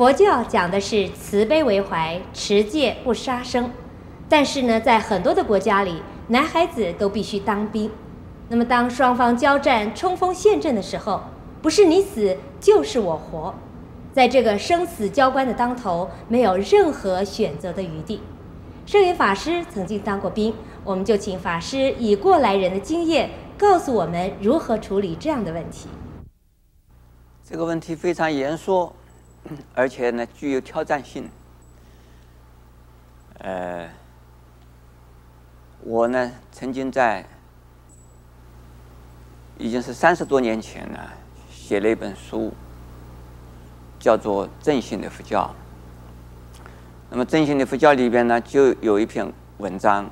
佛教讲的是慈悲为怀，持戒不杀生。但是呢，在很多的国家里，男孩子都必须当兵。那么，当双方交战、冲锋陷阵的时候，不是你死就是我活。在这个生死交关的当头，没有任何选择的余地。圣严法师曾经当过兵，我们就请法师以过来人的经验，告诉我们如何处理这样的问题。这个问题非常严肃，而且呢具有挑战性。呃，我呢曾经在已经是三十多年前呢写了一本书。叫做正信的佛教。那么正信的佛教里边呢，就有一篇文章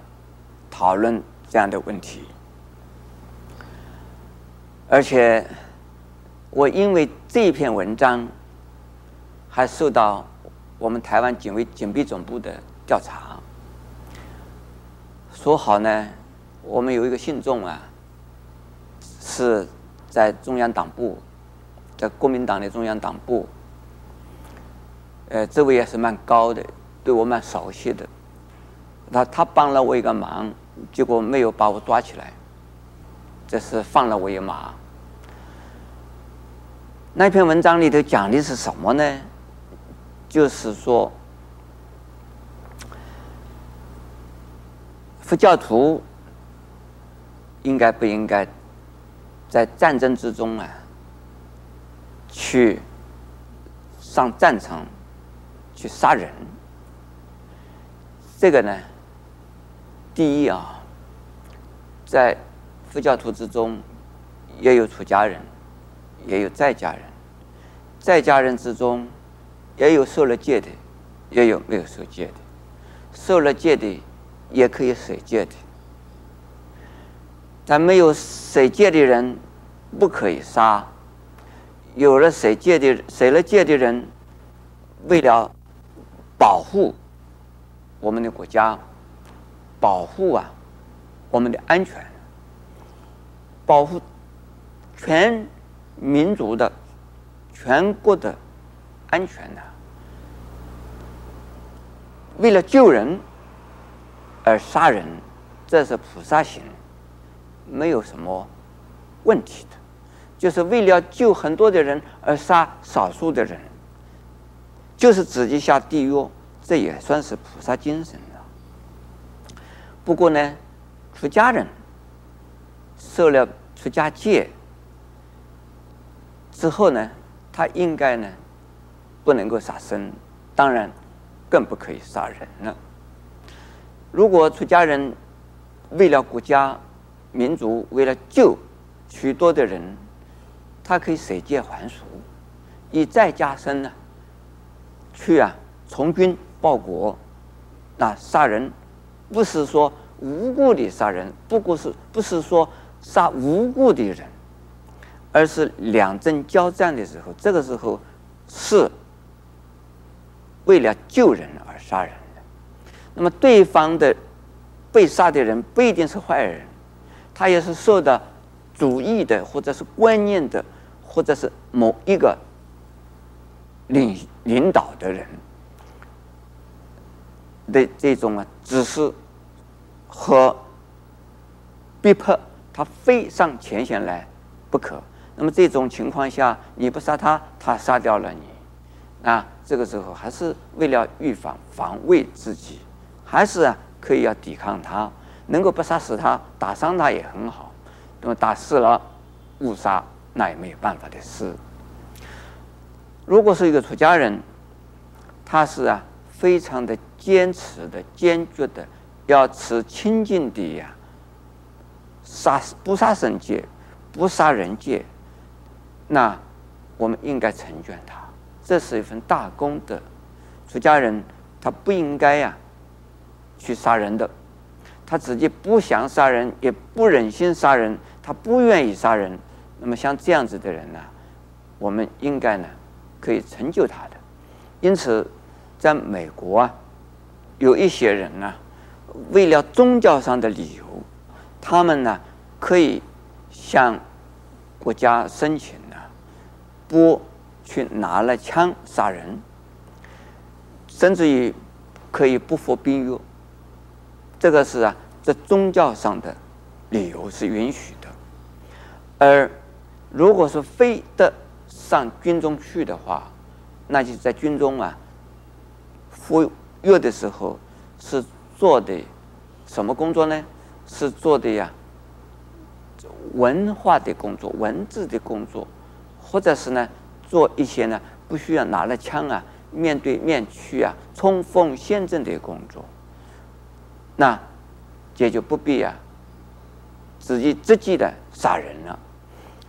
讨论这样的问题。而且我因为这篇文章，还受到我们台湾警卫警备总部的调查。说好呢，我们有一个信众啊，是在中央党部，在国民党的中央党部。呃，这位也是蛮高的，对我蛮熟悉的。他他帮了我一个忙，结果没有把我抓起来，这是放了我一马。那篇文章里头讲的是什么呢？就是说，佛教徒应该不应该在战争之中啊，去上战场？去杀人，这个呢，第一啊，在佛教徒之中，也有出家人，也有在家人，在家人之中，也有受了戒的，也有没有受戒的，受了戒的，也可以舍戒的，但没有舍戒的人，不可以杀；有了舍戒的，舍了戒的人，为了保护我们的国家，保护啊我们的安全，保护全民族的、全国的安全的、为了救人而杀人，这是菩萨行，没有什么问题的。就是为了救很多的人而杀少数的人。就是自己下地狱，这也算是菩萨精神了。不过呢，出家人受了出家戒之后呢，他应该呢不能够杀生，当然更不可以杀人了。如果出家人为了国家、民族，为了救许多的人，他可以舍戒还俗，以在家身呢。去啊，从军报国，那杀人不是说无故的杀人，不过是不是说杀无故的人，而是两阵交战的时候，这个时候是为了救人而杀人的。那么对方的被杀的人不一定是坏人，他也是受到主义的，或者是观念的，或者是某一个。领领导的人的这种啊指示和逼迫，他非上前线来不可。那么这种情况下，你不杀他，他杀掉了你，啊，这个时候还是为了预防防卫自己，还是啊可以要抵抗他，能够不杀死他，打伤他也很好。那么打死了误杀，那也没有办法的事。如果是一个出家人，他是啊非常的坚持的、坚决的，要持清净的呀，杀不杀生戒、不杀人戒，那我们应该成全他，这是一份大功德。出家人他不应该呀去杀人的，他自己不想杀人，也不忍心杀人，他不愿意杀人。那么像这样子的人呢，我们应该呢。可以成就他的，因此，在美国啊，有一些人呢，为了宗教上的理由，他们呢可以向国家申请呢，不去拿了枪杀人，甚至于可以不服兵役。这个是啊，在宗教上的理由是允许的。而如果是非得上军中去的话，那就在军中啊，服役的时候是做的什么工作呢？是做的呀，文化的工作、文字的工作，或者是呢，做一些呢不需要拿了枪啊，面对面去啊冲锋陷阵的工作。那也就不必啊，直接直接的杀人了。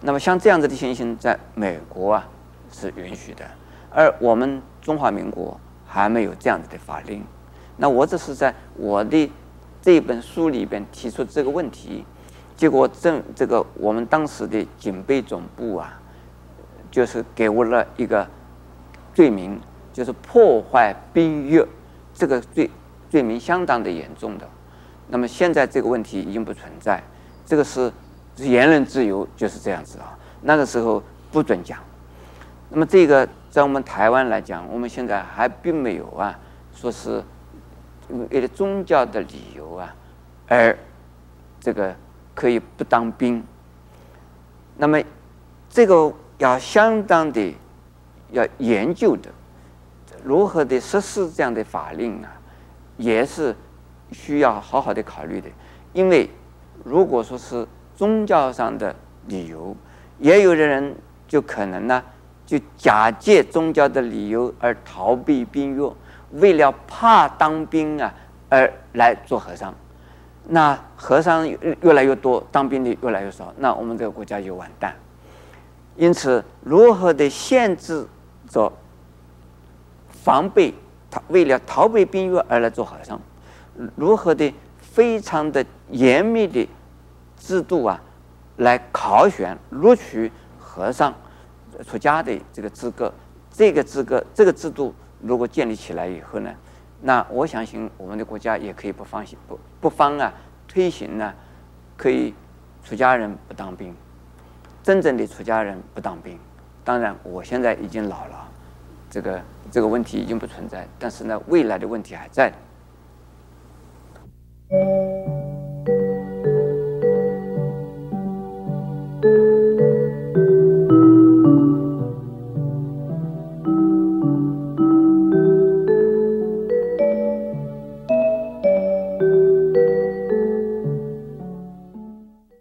那么像这样子的情形，在美国啊是允许的，而我们中华民国还没有这样子的法令。那我只是在我的这本书里边提出这个问题，结果正这个我们当时的警备总部啊，就是给我了一个罪名，就是破坏兵役，这个罪罪名相当的严重的。那么现在这个问题已经不存在，这个是。言论自由就是这样子啊，那个时候不准讲。那么这个在我们台湾来讲，我们现在还并没有啊，说是为了宗教的理由啊，而这个可以不当兵。那么这个要相当的要研究的，如何的实施这样的法令啊，也是需要好好的考虑的。因为如果说是宗教上的理由，也有的人就可能呢，就假借宗教的理由而逃避兵役，为了怕当兵啊而来做和尚。那和尚越来越多，当兵的越来越少，那我们这个国家就完蛋。因此，如何的限制着防备他为了逃避兵役而来做和尚，如何的非常的严密的。制度啊，来考选录取和尚出家的这个资格，这个资格这个制度如果建立起来以后呢，那我相信我们的国家也可以不放心不不妨啊推行呢，可以出家人不当兵，真正的出家人不当兵。当然，我现在已经老了，这个这个问题已经不存在，但是呢，未来的问题还在。